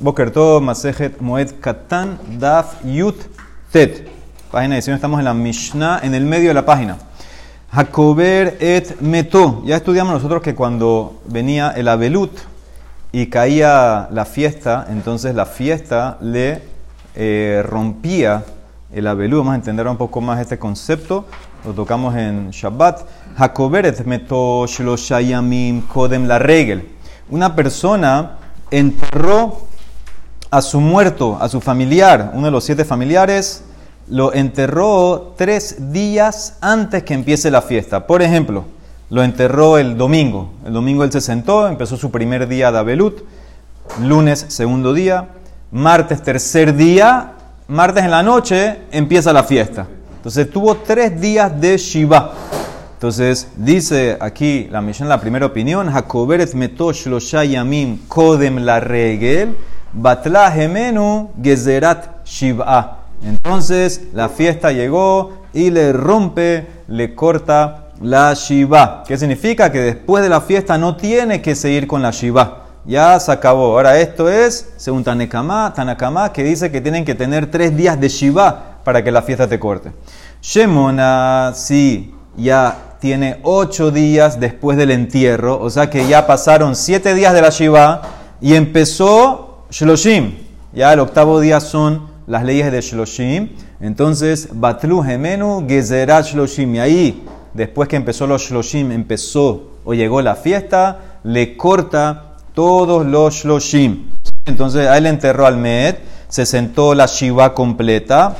Boker Tov, Masejet Moed Katan, Daf Yut Tet. Página 19, estamos en la Mishnah, en el medio de la página. Jacober et Meto. Ya estudiamos nosotros que cuando venía el Abelut y caía la fiesta, entonces la fiesta le eh, rompía el Abelut. Vamos a entender un poco más este concepto. Lo tocamos en Shabbat. Jacober et Meto Kodem la regel. Una persona enterró a su muerto, a su familiar, uno de los siete familiares, lo enterró tres días antes que empiece la fiesta. Por ejemplo, lo enterró el domingo. El domingo él se sentó, empezó su primer día de Abelut. Lunes, segundo día. Martes, tercer día. Martes en la noche empieza la fiesta. Entonces tuvo tres días de Shiva. Entonces dice aquí la misión, la primera opinión, Jacoberet metosh lo yamim kodem la regel, batla gemenu gezerat shiva. Entonces la fiesta llegó y le rompe, le corta la Shiva. ¿Qué significa? Que después de la fiesta no tiene que seguir con la Shiva. Ya se acabó. Ahora esto es, según Tanekama, Tanakama, que dice que tienen que tener tres días de Shiva para que la fiesta te corte. Shemona, sí, ya tiene ocho días después del entierro, o sea que ya pasaron siete días de la Shiva y empezó Shloshim. Ya el octavo día son las leyes de Shloshim. Entonces, Batlu Gemenu Gezerat Shloshim. Y ahí, después que empezó los Shloshim, empezó o llegó la fiesta, le corta todos los Shloshim. Entonces, ahí le enterró al Med, se sentó la Shiva completa,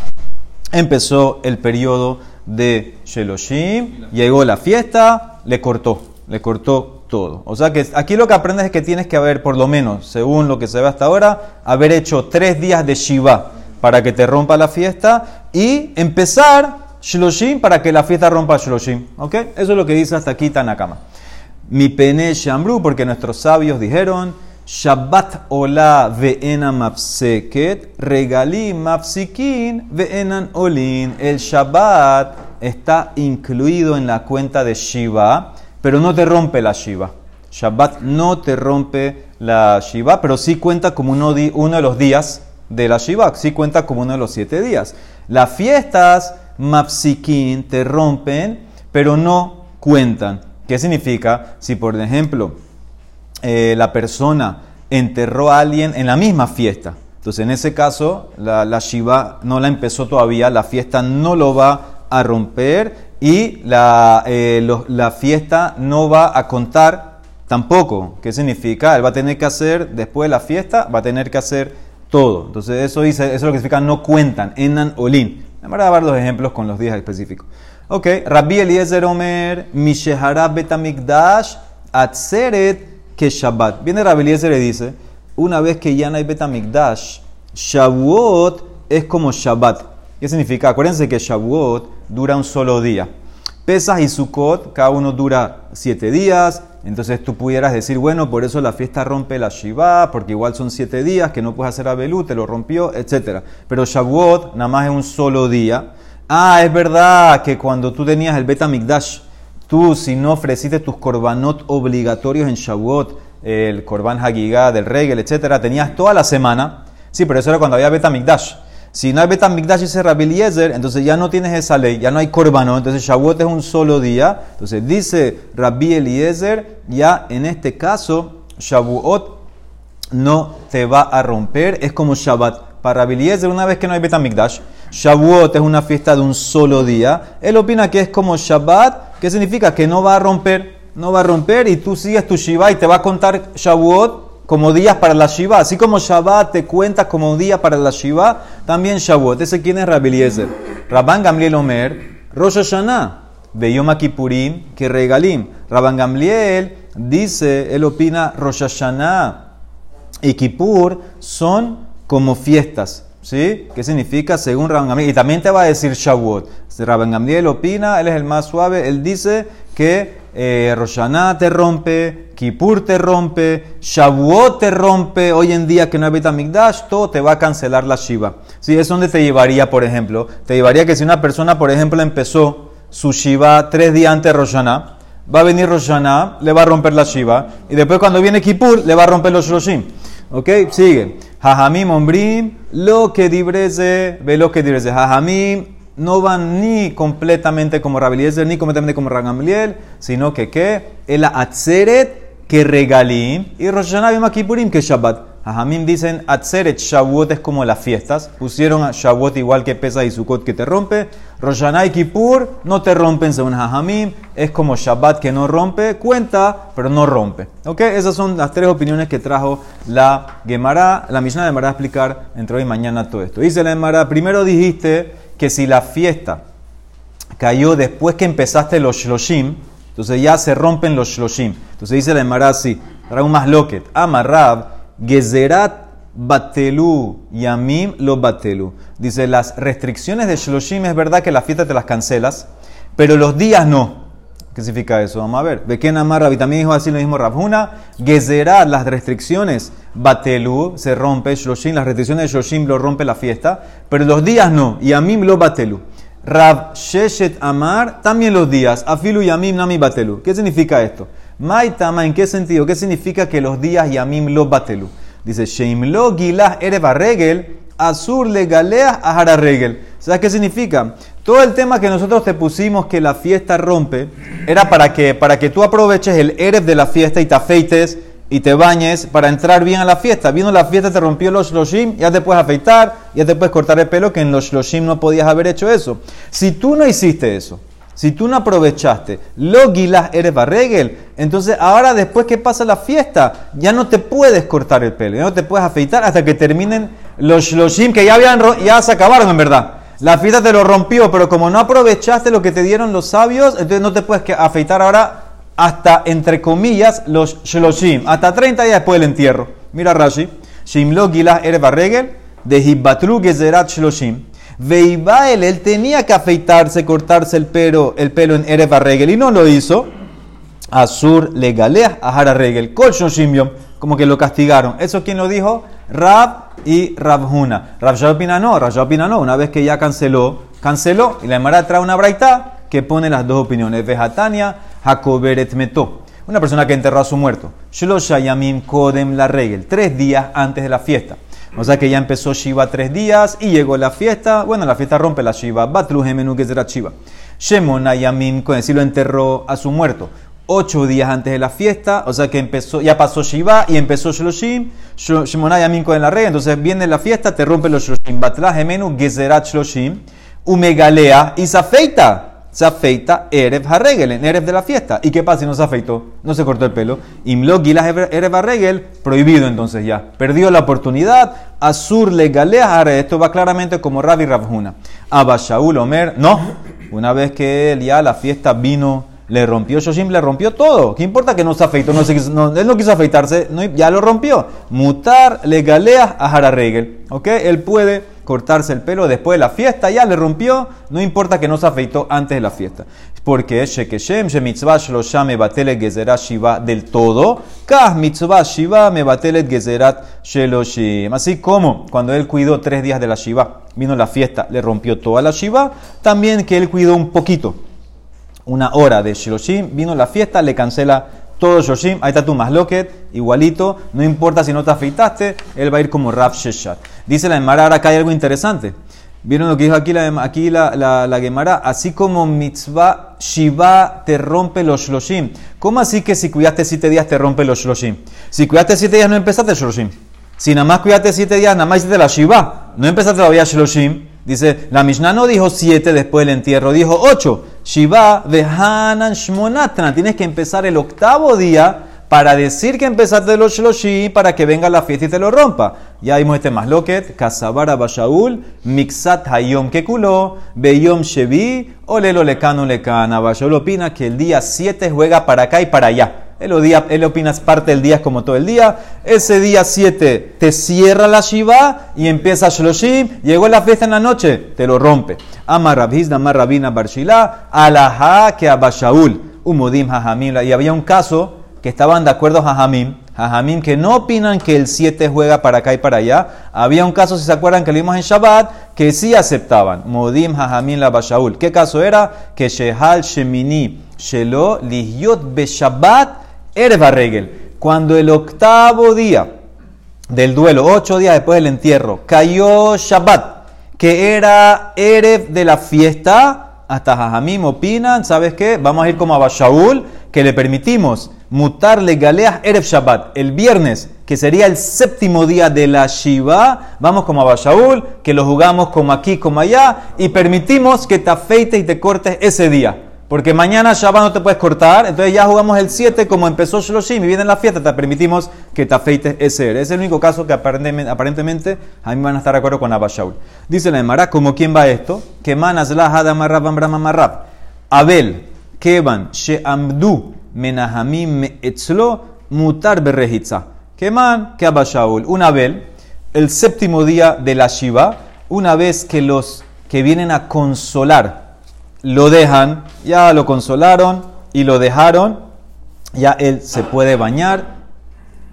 empezó el periodo de Shloshim, llegó la fiesta, le cortó, le cortó todo. O sea que aquí lo que aprendes es que tienes que haber, por lo menos, según lo que se ve hasta ahora, haber hecho tres días de Shiva para que te rompa la fiesta y empezar Shloshim para que la fiesta rompa Shloshim. ¿Ok? Eso es lo que dice hasta aquí Tanakama. Mi pene Shambru, porque nuestros sabios dijeron, Shabbat ola ve'ena mapseket, regalí mapsikin ve'enan olin. El Shabbat está incluido en la cuenta de Shiva, pero no te rompe la Shiva. Shabbat no te rompe la Shiva, pero sí cuenta como uno, uno de los días de la Shiva, sí cuenta como uno de los siete días. Las fiestas mapsikin te rompen, pero no cuentan. ¿Qué significa? Si, por ejemplo, eh, la persona enterró a alguien en la misma fiesta, entonces en ese caso la, la Shiva no la empezó todavía, la fiesta no lo va a romper y la, eh, la fiesta no va a contar tampoco. ¿Qué significa? Él va a tener que hacer, después de la fiesta, va a tener que hacer todo. Entonces eso dice, eso es lo que significa no cuentan, enan olin. Vamos a dar los ejemplos con los días específicos. Ok, Rabbi Eliezer Omer, Mishehara Betamikdash, Atzeret, que Shabbat. Viene Rabbi Eliezer y dice, una vez que ya no hay Betamikdash, Shavuot es como Shabbat. ¿Qué significa? Acuérdense que Shavuot dura un solo día. Pesas y Sukkot, cada uno dura siete días. Entonces tú pudieras decir, bueno, por eso la fiesta rompe la Shiva, porque igual son siete días que no puedes hacer Abelú, te lo rompió, etc. Pero Shavuot nada más es un solo día. Ah, es verdad que cuando tú tenías el Beta Mikdash, tú si no ofreciste tus korbanot obligatorios en Shavuot, el korban Hagigah, del Regel, etc., tenías toda la semana. Sí, pero eso era cuando había Beta Mikdash. Si no hay Betam Mikdash y Rabbi Eliezer, entonces ya no tienes esa ley, ya no hay Corbano, entonces Shavuot es un solo día. Entonces dice Rabbi Eliezer, ya en este caso, Shavuot no te va a romper, es como Shabbat. Para Rabbi Eliezer, una vez que no hay Betam Mikdash, Shavuot es una fiesta de un solo día. Él opina que es como Shabbat, que significa que no va a romper, no va a romper y tú sigues tu Shiva y te va a contar Shavuot como días para la Shiva. Así como Shabbat te cuenta como día para la Shiva, también Shavuot. ¿Ese quién es Rabbi Eliezer? Rabban Gamliel Omer, Rosh Hashanah, Beyom Kippurim, que regalim. Rabban Gamliel dice, él opina, Rosh Hashanah y Kippur son como fiestas. ¿Sí? ¿Qué significa? Según Rabban Gamliel. Y también te va a decir Shavuot. Rabban Gamliel opina, él es el más suave, él dice que eh, Roshaná te rompe, Kippur te rompe, Shavuot te rompe, hoy en día que no hay Betamigdash, todo te va a cancelar la Shiva. ¿Sí? ¿Es donde te llevaría, por ejemplo? Te llevaría que si una persona, por ejemplo, empezó su Shiva tres días antes de Roshaná, va a venir Roshaná, le va a romper la Shiva, y después cuando viene Kippur, le va a romper los Roshim. ¿Ok? Sigue. Jajamim ombrim, lo que dibreze, ve lo que dibreze. Jajamim no van ni completamente como Rabeliezer, ni completamente como Ragamliel, sino que ¿qué? El atzeret que regalim y Rosh Hashanah Kipurim que Shabbat. Jajamim dicen Atzeret Shavuot es como las fiestas. Pusieron a Shavuot igual que Pesa y Sukkot que te rompe. Rosh y Kippur no te rompen según Jajamim. Es como Shabbat que no rompe. Cuenta, pero no rompe. ¿Ok? Esas son las tres opiniones que trajo la Gemara. La Mishnah de Gemara a explicar entre hoy y mañana todo esto. Dice la Gemara, primero dijiste que si la fiesta cayó después que empezaste los Shloshim, entonces ya se rompen los Shloshim. Entonces dice la Gemara así. más loquet. Amarrab Gezerat Batelu Yamim lo Batelu. Dice, las restricciones de Shloshim es verdad que las fiestas te las cancelas, pero los días no. ¿Qué significa eso? Vamos a ver. Beken Amar también dijo así lo mismo Rabhuna. Gezerat, las restricciones, Batelu, se rompe, Shloshim, las restricciones de Shloshim lo rompe la fiesta, pero los días no. Yamim lo Batelu. Rab Sheshet Amar, también los días. Afilu Yamim Nami Batelu. ¿Qué significa esto? Maitama, ¿en qué sentido? ¿Qué significa que los días Yamim lo batelu? Dice, Sheim lo gilah ereva regel, azur le galea ahara regel. ¿Sabes qué significa? Todo el tema que nosotros te pusimos que la fiesta rompe, era para que, para que tú aproveches el erev de la fiesta y te afeites y te bañes para entrar bien a la fiesta. Vino la fiesta, te rompió los shloshim, ya te puedes afeitar, ya te puedes cortar el pelo, que en los shloshim no podías haber hecho eso. Si tú no hiciste eso, si tú no aprovechaste lo guilas eres barregel, entonces ahora después que pasa la fiesta, ya no te puedes cortar el pelo, ya no te puedes afeitar hasta que terminen los shloshim que ya, habían, ya se acabaron en verdad. La fiesta te lo rompió, pero como no aprovechaste lo que te dieron los sabios, entonces no te puedes afeitar ahora hasta, entre comillas, los shloshim, hasta 30 días después del entierro. Mira Rashi, lo gilas eres barregel, de gezerat shloshim. Veibael, él tenía que afeitarse, cortarse el pelo, el pelo en Erev Regel y no lo hizo. Azur legalea a Regel, Shimyon, como que lo castigaron. ¿Eso quién lo dijo? Rab y Rabhuna. Rab opina no, Rab opina no. Una vez que ya canceló, canceló. Y la Emara trae una braita que pone las dos opiniones. Vejatania, Jacoberet Meto. Una persona que enterró a su muerto. Shlosha Yamim Kodem la Regel. Tres días antes de la fiesta. O sea que ya empezó Shiva tres días y llegó la fiesta. Bueno, la fiesta rompe la Shiva. Batlu Gemenu Gezera Shiva. Shemon Ayamim, con lo enterró a su muerto. Ocho días antes de la fiesta, o sea que empezó, ya pasó Shiva y empezó Shloshim. Shemon Ayamim con la rey. Entonces viene la fiesta, te rompe los Shloshim. Batla Gemenu Gezerat Shloshim. Umegalea y se afeita se afeita Erev Harregel, en Erev de la fiesta. ¿Y qué pasa si no se afeitó? No se cortó el pelo. Imlo Gilas Erev Harregel, prohibido entonces ya. Perdió la oportunidad. Azur le galea Esto va claramente como Rabbi Rabjuna. Abba Omer, no. Una vez que él ya la fiesta vino, le rompió Shoshim, le rompió todo. ¿Qué importa que no se afeitó? No, se él no quiso afeitarse, ya lo rompió. Mutar le galea a Harregel. ¿Ok? Él puede cortarse el pelo después de la fiesta, ya le rompió, no importa que no se afeitó antes de la fiesta. Porque Shekeshem, mitzvah Shlosha me batelet gezerat shiva del todo, Kah mitzvah shiva me batelet gezerat sheloshim. Así como cuando él cuidó tres días de la shiva, vino la fiesta, le rompió toda la shiva, también que él cuidó un poquito, una hora de sheloshim, vino la fiesta, le cancela todo Shoshim, ahí está tu masloket, igualito, no importa si no te afeitaste, él va a ir como Rav Sheshat. Dice la Gemara, ahora acá hay algo interesante. ¿Vieron lo que dijo aquí la, aquí la, la, Gemara? Así como mitzvah Shiva te rompe los Shloshim. ¿Cómo así que si cuidaste siete días te rompe los Shloshim? Si cuidaste siete días no empezaste Shloshim. Si nada más cuidaste siete días, nada más hiciste la Shiva. No empezaste todavía Shloshim. Dice, la Mishnah no dijo siete después del entierro, dijo ocho. Shiva vehanan shmonatna. Tienes que empezar el octavo día para decir que empezaste los shloshi para que venga la fiesta y te lo rompa. Ya vimos este masloket, kasabara bashaul, mixat hayom kekulo, beyom shevi, olelo lekanu lekana. Bashaul opina que el día 7 juega para acá y para allá. Él, odia, él opina parte del día como todo el día. Ese día 7 te cierra la Shiva y empieza Shloshim. Llegó la fiesta en la noche, te lo rompe. Amar Rabhizna, Amar Rabina Barshila, Alaha que Abashaul, Umudim Hajamim. Y había un caso que estaban de acuerdo Jajamim, Jajamim que no opinan que el 7 juega para acá y para allá. Había un caso, si se acuerdan, que lo vimos en Shabbat, que sí aceptaban. Modim Jajamim la Bashaul. ¿Qué caso era? Que Shehal Shemini Shelo Lihyot Beshabbat Erva Regel. Cuando el octavo día del duelo, ocho días después del entierro, cayó Shabbat, que era Erev de la fiesta, hasta Jajamim opinan, ¿sabes qué? Vamos a ir como a Bashaul, que le permitimos mutarle galeas Erev Shabbat, el viernes, que sería el séptimo día de la Shiva, vamos como a Bashaul, que lo jugamos como aquí, como allá, y permitimos que te afeites y te cortes ese día. Porque mañana Shabbat no te puedes cortar, entonces ya jugamos el 7 como empezó Shloshim y viene la fiesta, te permitimos que te afeites ese. Es el único caso que aparentemente, a mí van a estar de acuerdo con Abba Shaul. Dice la Emara, ¿como quién va esto? Que manas la marrab Abel, Kevan, Sheamdu, Menahamim, Etzlo, Mutar Berrejitza. Que man, que Abba Shaul. Un Abel, el séptimo día de la Shiva, una vez que los que vienen a consolar, lo dejan, ya lo consolaron y lo dejaron, ya él se puede bañar,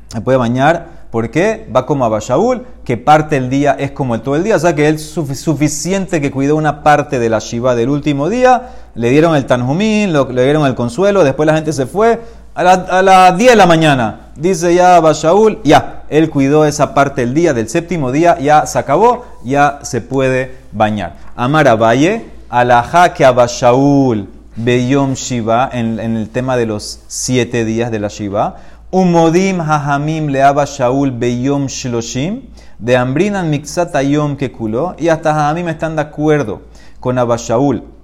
se puede bañar, porque va como a Bashaul, que parte del día es como el todo el día, o sea que él suficiente que cuidó una parte de la Shiva del último día, le dieron el Tanjumín, le dieron el consuelo, después la gente se fue, a, las 10 de la mañana, dice ya Bashaul, ya, él cuidó esa parte del día, del séptimo día, ya se acabó, ya se puede bañar. Amara Valle, Alajá que Abashaul Beyom Shiva, en, el tema de los siete días de la Shiva. Umodim Hahamim le Shaul Beyom Shloshim. De Ambrinan Mixatayom Kekulo. Y hasta Hahamim están de acuerdo con Abashaul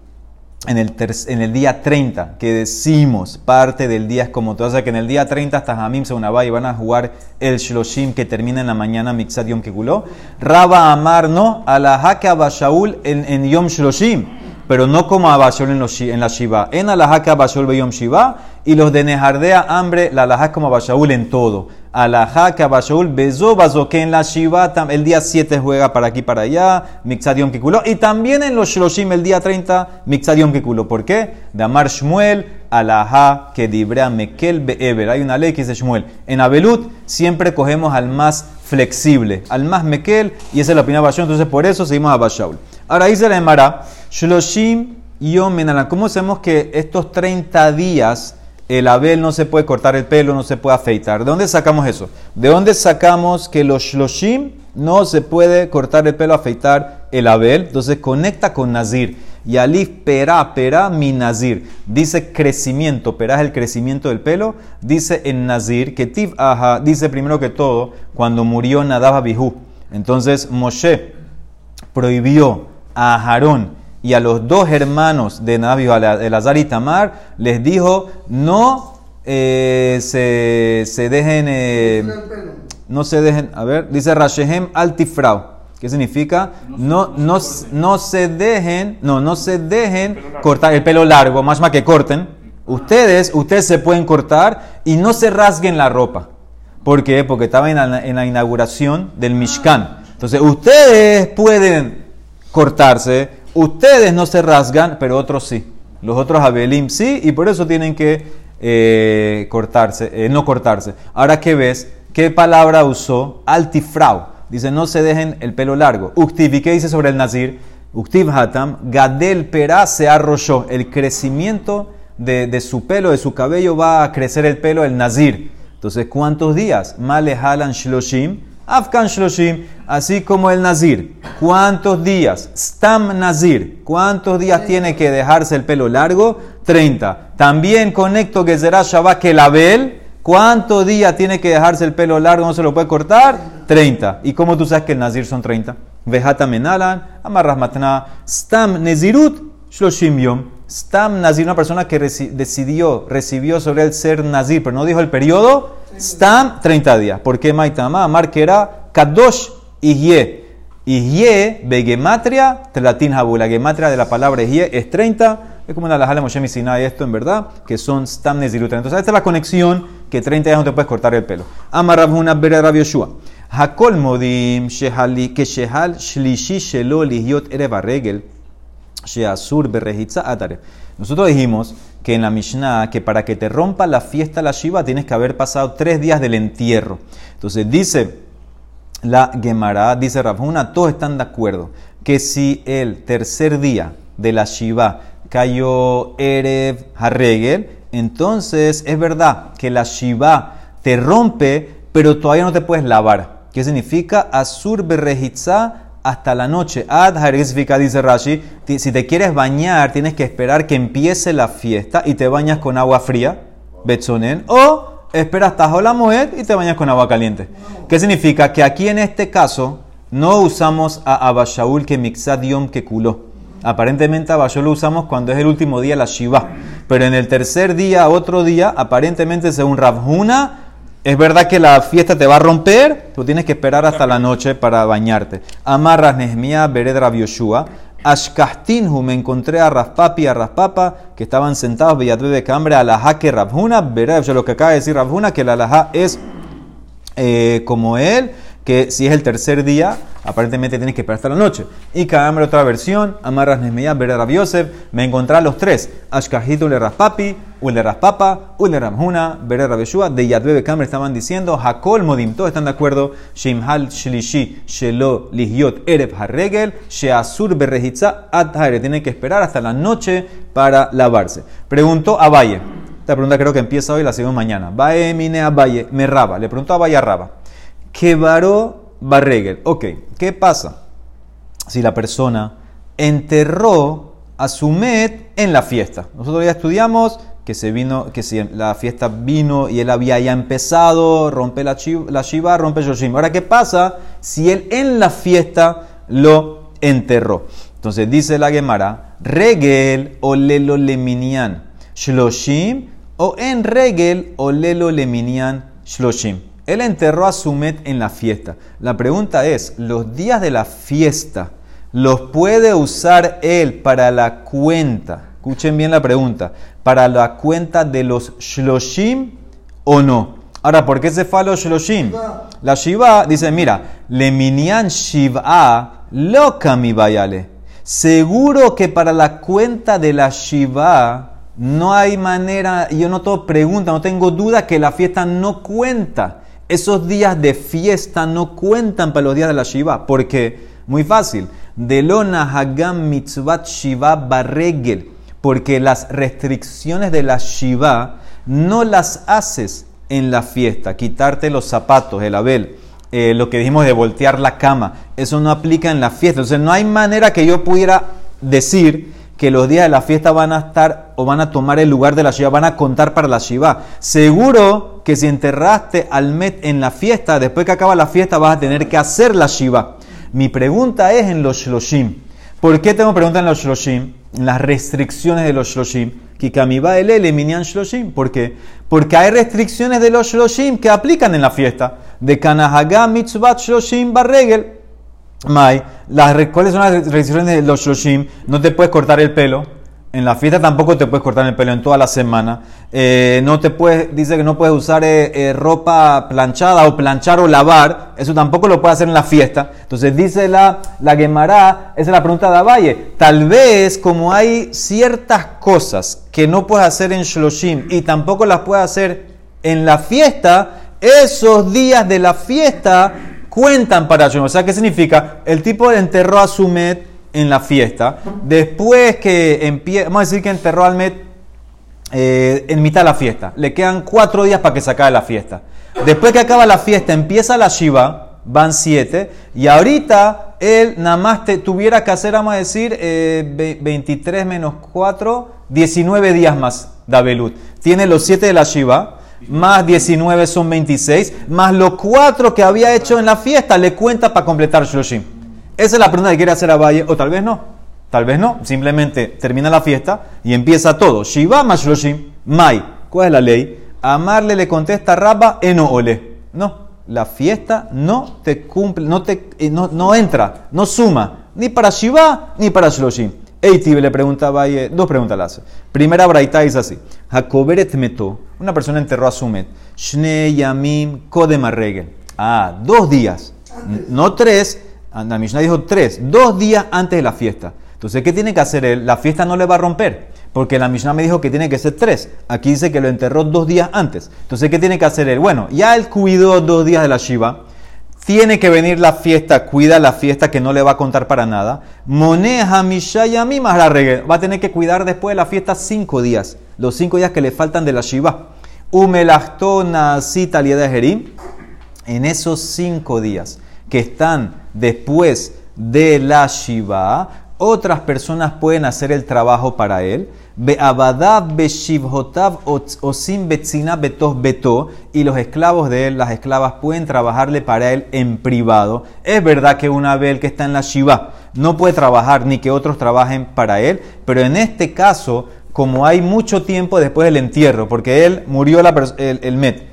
en el, en el día 30, que decimos parte del día es como todo. O sea que en el día 30 hasta Hamim se y van a jugar el Shloshim que termina en la mañana Mixat Yom Kekulo. Raba Amar no, a la Hake Abashaul en, en Yom Shloshim pero no como Abashol en, en la Shiva. En alajá que Abashol Beyom Shiva, y los de Nejardea hambre, la alajá como Abashaul en todo. Alajá que Abashaul Bezo que en la Shiva el día 7 juega para aquí para allá, Mixadion Kikulo, y también en los Shloshim el día 30, Mixadion Kikulo. ¿Por qué? De Amar Shmuel, alajá que dibrea Mekel Be'ever. Hay una ley que dice Shmuel. En Abelut siempre cogemos al más flexible, al más Mekel, y esa es la opinión de Abashaul, entonces por eso seguimos a Abashaul. Ahora dice la Emara, Shloshim Yom ¿Cómo sabemos que estos 30 días el Abel no se puede cortar el pelo, no se puede afeitar? ¿De dónde sacamos eso? ¿De dónde sacamos que los Shloshim no se puede cortar el pelo, afeitar el Abel? Entonces conecta con Nazir. Y alif pera, pera, mi nazir. Dice crecimiento, pera es el crecimiento del pelo. Dice en nazir que tiv aha, dice primero que todo, cuando murió Nadab Abihu. Entonces Moshe prohibió a Aarón y a los dos hermanos de Nabio, Elazar y Tamar, les dijo, no eh, se, se, dejen, eh, no se dejen, a ver, dice Rashehem altifrau. ¿Qué significa? No, no, no se dejen, no, no se dejen cortar el pelo largo, más más que corten. Ustedes, ustedes se pueden cortar y no se rasguen la ropa. ¿Por qué? Porque estaba en la, en la inauguración del Mishkan. Entonces, ustedes pueden cortarse, Ustedes no se rasgan, pero otros sí. Los otros Abelim sí, y por eso tienen que eh, cortarse, eh, no cortarse. Ahora ¿qué ves, ¿qué palabra usó? Altifrau. Dice, no se dejen el pelo largo. Uktiv, ¿y qué dice sobre el nazir? Uktiv hatam, gadel pera se arrolló. El crecimiento de, su pelo, de su cabello, va a crecer el pelo, el nazir. Entonces, ¿cuántos días? Male halan shloshim Afkan Shloshim, así como el Nazir. ¿Cuántos días? Stam Nazir. ¿Cuántos días tiene que dejarse el pelo largo? 30. También conecto que será Shabbat que la Abel. ¿Cuántos días tiene que dejarse el pelo largo? ¿No se lo puede cortar? 30. ¿Y cómo tú sabes que el Nazir son 30? Vejata Menalan, Amarras Matna, Stam Nezirut, Shloshim Yom. Stam Nazir, una persona que decidió, recibió sobre él ser Nazir, pero no dijo el periodo Stam, 30 días. ¿Por qué Maitama? Amar que era Kadosh Ihye. Ihye, Begematria, Telatin Habu. La gematria de la palabra Ihye es 30. Es como una la Moshe Sinai esto en verdad, que son Stam Nezirutra. Entonces, esta es la conexión que 30 días no te puedes cortar el pelo. Amar Rabhuna Bere Rabbi Yoshua. Hakol Modim, Shehali, que Shehal Shlishi Shelo Lihiot Ereva Regel, Sheasur Atare. Nosotros dijimos que en la Mishnah, que para que te rompa la fiesta la Shiva tienes que haber pasado tres días del entierro. Entonces dice la Gemara, dice Rafuna, todos están de acuerdo que si el tercer día de la Shiva cayó Erev Harregel, entonces es verdad que la Shiva te rompe, pero todavía no te puedes lavar. ¿Qué significa? Asur berrejitza hasta la noche. Ad significa, dice Rashi, si te quieres bañar, tienes que esperar que empiece la fiesta y te bañas con agua fría, betzonen, o esperas hasta la moed y te bañas con agua caliente. ¿Qué significa? Que aquí en este caso no usamos a Abashaul que mixad yom que culó. Aparentemente Abashaul lo usamos cuando es el último día la Shiva. Pero en el tercer día, otro día, aparentemente según Rabhuna, es verdad que la fiesta te va a romper, tú tienes que esperar hasta la noche para bañarte. Amarras Nehemia Bered Yoshua. Ashkastinhu me encontré a Raspapi y a Raspapa que estaban sentados Bellatve de Cambre a la jaque Rabhuna. Bered, lo que acaba de decir Rabhuna, que la alajá es eh, como él que si es el tercer día, aparentemente tienes que esperar hasta la noche. Y cada otra versión, Amarras Nesmeya, Berer Yosef, me encontré los tres, Ashkahit le Raspapi, Ule Raspapa, Ule Ramhuna, Berer Rabeshua, de Yadbebe Kamer estaban diciendo, Hakol Modim, todos están de acuerdo, Shimhal Shlishi, Shelo Ligiot Ereb Harregel, Sheasur Berrehitza Adhaire, tienen que esperar hasta la noche para lavarse. Preguntó a Valle, esta pregunta creo que empieza hoy, la seguimos mañana. Valle Mine a Valle, me raba, le preguntó a Valle a Raba. Que varó barregel. Ok, ¿qué pasa? Si la persona enterró a su met en la fiesta. Nosotros ya estudiamos que, se vino, que si la fiesta vino y él había ya empezado, rompe la, shiva, rompe Yoshim. Ahora, ¿qué pasa si él en la fiesta lo enterró? Entonces dice la Gemara, regel o lelo leminian shloshim o en regel o lelo leminian shloshim. Él enterró a Sumet en la fiesta. La pregunta es, ¿los días de la fiesta los puede usar él para la cuenta? Escuchen bien la pregunta. ¿Para la cuenta de los Shloshim o no? Ahora, ¿por qué se fue a los Shloshim? La Shiva dice, mira, le minian Shiva loca mi vayale. Seguro que para la cuenta de la Shiva no hay manera, yo no tengo pregunta, no tengo duda que la fiesta no cuenta esos días de fiesta no cuentan para los días de la Shiva. porque Muy fácil. Delona Hagam Mitzvat Shiva Barregel. Porque las restricciones de la Shiva no las haces en la fiesta. Quitarte los zapatos, el abel. Eh, lo que dijimos de voltear la cama. Eso no aplica en la fiesta. Entonces no hay manera que yo pudiera decir que los días de la fiesta van a estar o van a tomar el lugar de la Shiva, van a contar para la Shiva. Seguro que si enterraste al Met en la fiesta, después que acaba la fiesta vas a tener que hacer la Shiva. Mi pregunta es en los Shloshim. ¿Por qué tengo pregunta en los Shloshim? En las restricciones de los Shloshim. Kikamiba el minyan Shloshim. ¿Por qué? Porque hay restricciones de los Shloshim que aplican en la fiesta. De Kanahaga Mitzvat Shloshim Barregel. Mai, las, ¿cuáles son las restricciones de los Shoshim? No te puedes cortar el pelo. En la fiesta tampoco te puedes cortar el pelo en toda la semana. Eh, no te puedes, dice que no puedes usar eh, eh, ropa planchada o planchar o lavar. Eso tampoco lo puedes hacer en la fiesta. Entonces dice la, la Gemara, esa es la pregunta de Avalle. Tal vez como hay ciertas cosas que no puedes hacer en Shloshim y tampoco las puedes hacer en la fiesta, esos días de la fiesta cuentan para Shloshim. O sea, ¿qué significa? El tipo enterró a su Met en la fiesta. Después que empieza, vamos a decir que enterró al Met eh, en mitad de la fiesta. Le quedan cuatro días para que se acabe la fiesta. Después que acaba la fiesta, empieza la Shiva, van siete. Y ahorita él nada más te, tuviera que hacer, vamos a decir, 23 eh, menos 4, 19 días más, Dabelut. Tiene los siete de la Shiva más 19 son 26, más los cuatro que había hecho en la fiesta le cuenta para completar Shloshim. Esa es la pregunta que quiere hacer a Valle, o tal vez no. Tal vez no, simplemente termina la fiesta y empieza todo. Shiva más Shloshim, Mai. ¿Cuál es la ley? Amarle le contesta Rabba, eno ole. No, la fiesta no te cumple, no, te, eh, no, no entra, no suma, ni para Shiva ni para Shloshim. Eitibe le pregunta a Valle, dos preguntas le hace. Primera braita es así. Jacoberet meto, una persona enterró a su met. Shne yamim kodem Ah, dos días, no tres. La Mishnah dijo tres, dos días antes de la fiesta. Entonces, ¿qué tiene que hacer él? La fiesta no le va a romper, porque la Mishnah me dijo que tiene que ser tres. Aquí dice que lo enterró dos días antes. Entonces, ¿qué tiene que hacer él? Bueno, ya él cuidó dos días de la Shiva tiene que venir la fiesta, cuida la fiesta que no le va a contar para nada. Moneja Mishayami más Va a tener que cuidar después de la fiesta cinco días, los cinco días que le faltan de la Shiva. Umelachtona cita de Jerim. en esos cinco días que están después de la Shiva, otras personas pueden hacer el trabajo para él. y los esclavos de él, las esclavas, pueden trabajarle para él en privado. Es verdad que una vez que está en la Shiva no puede trabajar ni que otros trabajen para él, pero en este caso, como hay mucho tiempo después del entierro, porque él murió el Met,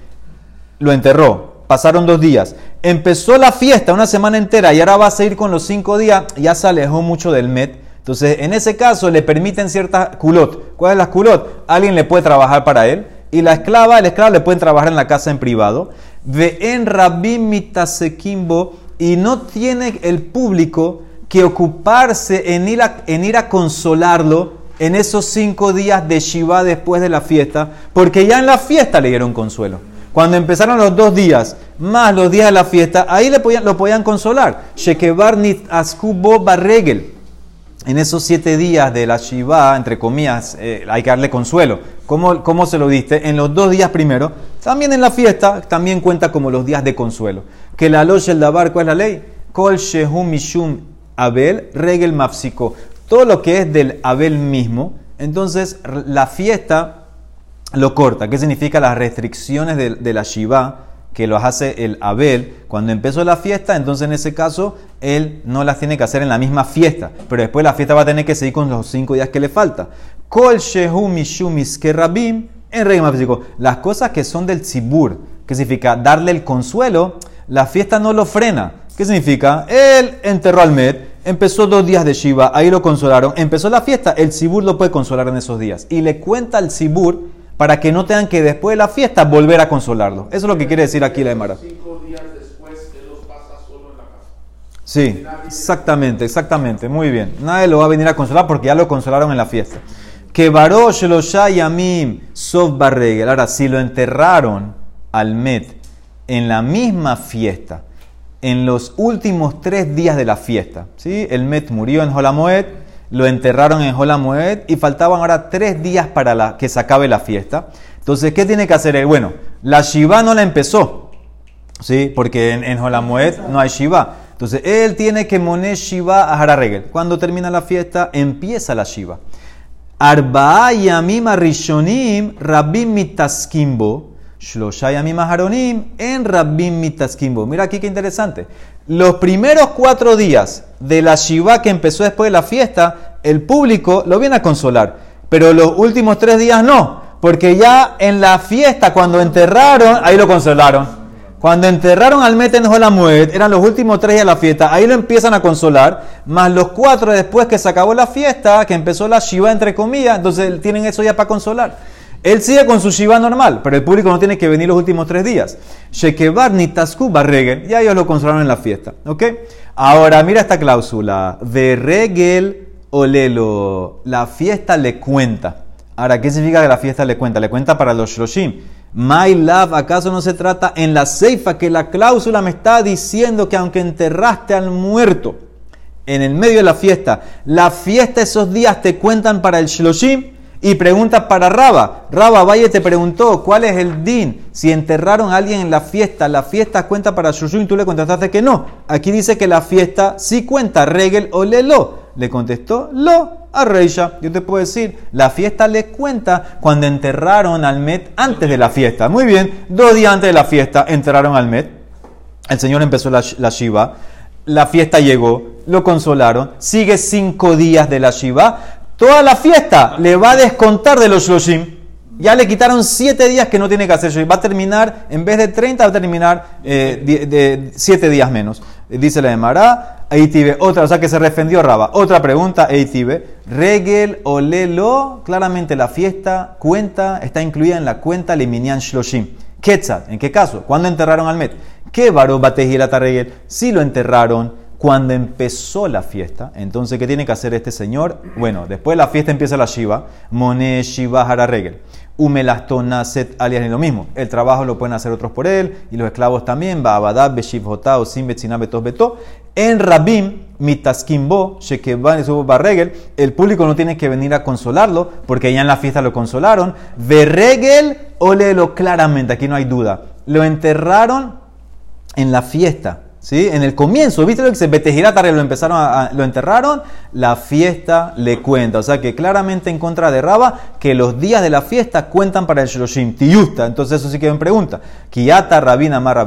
lo enterró, pasaron dos días. Empezó la fiesta una semana entera y ahora va a seguir con los cinco días, ya se alejó mucho del Met. Entonces, en ese caso le permiten ciertas culot. ¿Cuál es la culot? Alguien le puede trabajar para él. Y la esclava, el esclavo le pueden trabajar en la casa en privado. Ve en rabim mitasekimbo y no tiene el público que ocuparse en ir, en ir a consolarlo en esos cinco días de Shiva después de la fiesta, porque ya en la fiesta le dieron consuelo. Cuando empezaron los dos días, más los días de la fiesta, ahí le podían, lo podían consolar. Shekebar nit askubo barregel. En esos siete días de la Shiva, entre comillas, eh, hay que darle consuelo. ¿Cómo, ¿Cómo, se lo diste? En los dos días primero, también en la fiesta, también cuenta como los días de consuelo. Que la loche el dabar, ¿cuál es la ley? Kol shehum mishum abel regel mafsiko. Todo lo que es del abel mismo, entonces la fiesta lo corta. ¿Qué significa las restricciones de, la Shiva que lo hace el Abel? Cuando empezó la fiesta, entonces en ese caso él no las tiene que hacer en la misma fiesta, pero después la fiesta va a tener que seguir con los cinco días que le falta. Kol shehu mishumis que rabim en rey físico. Las cosas que son del tzibur, que significa darle el consuelo, la fiesta no lo frena. ¿Qué significa? Él enterró al Med, empezó dos días de Shiva, ahí lo consolaron, empezó la fiesta, el Tzibur lo puede consolar en esos días. Y le cuenta al Tzibur para que no tengan que después de la fiesta volver a consolarlo. Eso es lo que quiere decir aquí la Emara. Cinco días después él los pasa solo en la casa. Sí, exactamente, exactamente, muy bien. Nadie lo va a venir a consolar porque ya lo consolaron en la fiesta. Que Barosh lo Yamim Sof Barregel. Ahora, si lo enterraron al Met en la misma fiesta, en los últimos tres días de la fiesta, ¿sí? el Met murió en Jolamoed lo enterraron en Jolamued y faltaban ahora tres días para la, que se acabe la fiesta. Entonces, ¿qué tiene que hacer él? Bueno, la Shiva no la empezó, ¿sí? Porque en, en no hay Shiva. Entonces, él tiene que moner Shiva a Hararegel. Cuando termina la fiesta, empieza la Shiva. Arba'a yamim rishonim rabim mitaskimbo. Shlosha yamim haronim en rabim mitaskimbo. Mira aquí qué interesante. Los primeros cuatro días de la Shiva que empezó después de la fiesta, el público lo viene a consolar. Pero los últimos tres días no, porque ya en la fiesta, cuando enterraron, ahí lo consolaron. Cuando enterraron al Meten Jolamuet, eran los últimos tres días de la fiesta, ahí lo empiezan a consolar, más los cuatro después que se acabó la fiesta, que empezó la Shiva entre comillas, entonces tienen eso ya para consolar. Él sigue con su Shiva normal, pero el público no tiene que venir los últimos tres días. Shekebar ni Tasku Barregel, ya ellos lo consolaron en la fiesta. ¿Ok? Ahora, mira esta cláusula. De Regel Olelo, la fiesta le cuenta. Ahora, ¿qué significa que la fiesta le cuenta? Le cuenta para los Shloshim. My love, ¿acaso no se trata en la ceifa que la cláusula me está diciendo que aunque enterraste al muerto en el medio de la fiesta, la fiesta esos días te cuentan para el Shloshim? Y pregunta para Raba. Raba Valle te preguntó, ¿cuál es el din? Si enterraron a alguien en la fiesta, ¿la fiesta cuenta para Shushu? Tú le contestaste que no. Aquí dice que la fiesta sí cuenta, regel o lelo. Le contestó, lo, a Reisha. Yo te puedo decir, la fiesta le cuenta cuando enterraron al Met antes de la fiesta. Muy bien, dos días antes de la fiesta enterraron al Met. El Señor empezó la, la Shiva. La fiesta llegó, lo consolaron. Sigue cinco días de la Shiva toda la fiesta le va a descontar de los Shloshim. Ya le quitaron siete días que no tiene que hacer Va a terminar, en vez de 30, va a terminar eh, de, siete días menos. Dice la Emara, Eitibe. Otra, o sea que se refendió Raba. Otra pregunta, Eitibe. Regel o lelo. Claramente la fiesta cuenta, está incluida en la cuenta Liminian Shloshim. Quetzal, ¿en qué caso? ¿Cuándo enterraron al Met? ¿Qué varó Batejilata Regel? Si lo enterraron cuando empezó la fiesta. Entonces, ¿qué tiene que hacer este señor? Bueno, después de la fiesta empieza la Shiva. Moné Shiva Regel. Umelastona Set alias es lo mismo. El trabajo lo pueden hacer otros por él y los esclavos también. Baabadab, Beshiv Jotao, Sim Betos Beto. En Rabim, Mitaskimbo, Shekeban Barregel, el público no tiene que venir a consolarlo porque ya en la fiesta lo consolaron. Verregel, olelo claramente, aquí no hay duda. Lo enterraron en la fiesta. En el comienzo, ¿viste lo que se Betejirata lo empezaron a, lo enterraron? La fiesta le cuenta. O sea que claramente en contra de Raba, que los días de la fiesta cuentan para el Shloshim. Tiyusta. Entonces eso sí que me pregunta. Kiyata Rabina Marra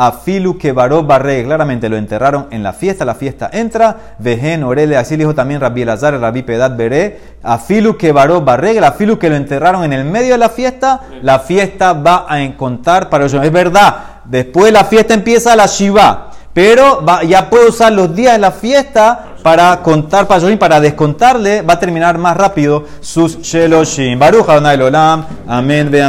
Afilu que varó barre, claramente lo enterraron en la fiesta, la fiesta entra, Vejen, Orele, así dijo también Rabbi Elazar, Rabbi Pedat Beré, Afilu que varó barre, Afilu que lo enterraron en el medio de la fiesta, la fiesta va a encontrar para ellos. Es verdad, después de la fiesta empieza la Shiva, pero ya puede usar los días de la fiesta para contar para para descontarle, va a terminar más rápido sus Sheloshim. Baruch Adonai Olam, Amén, ve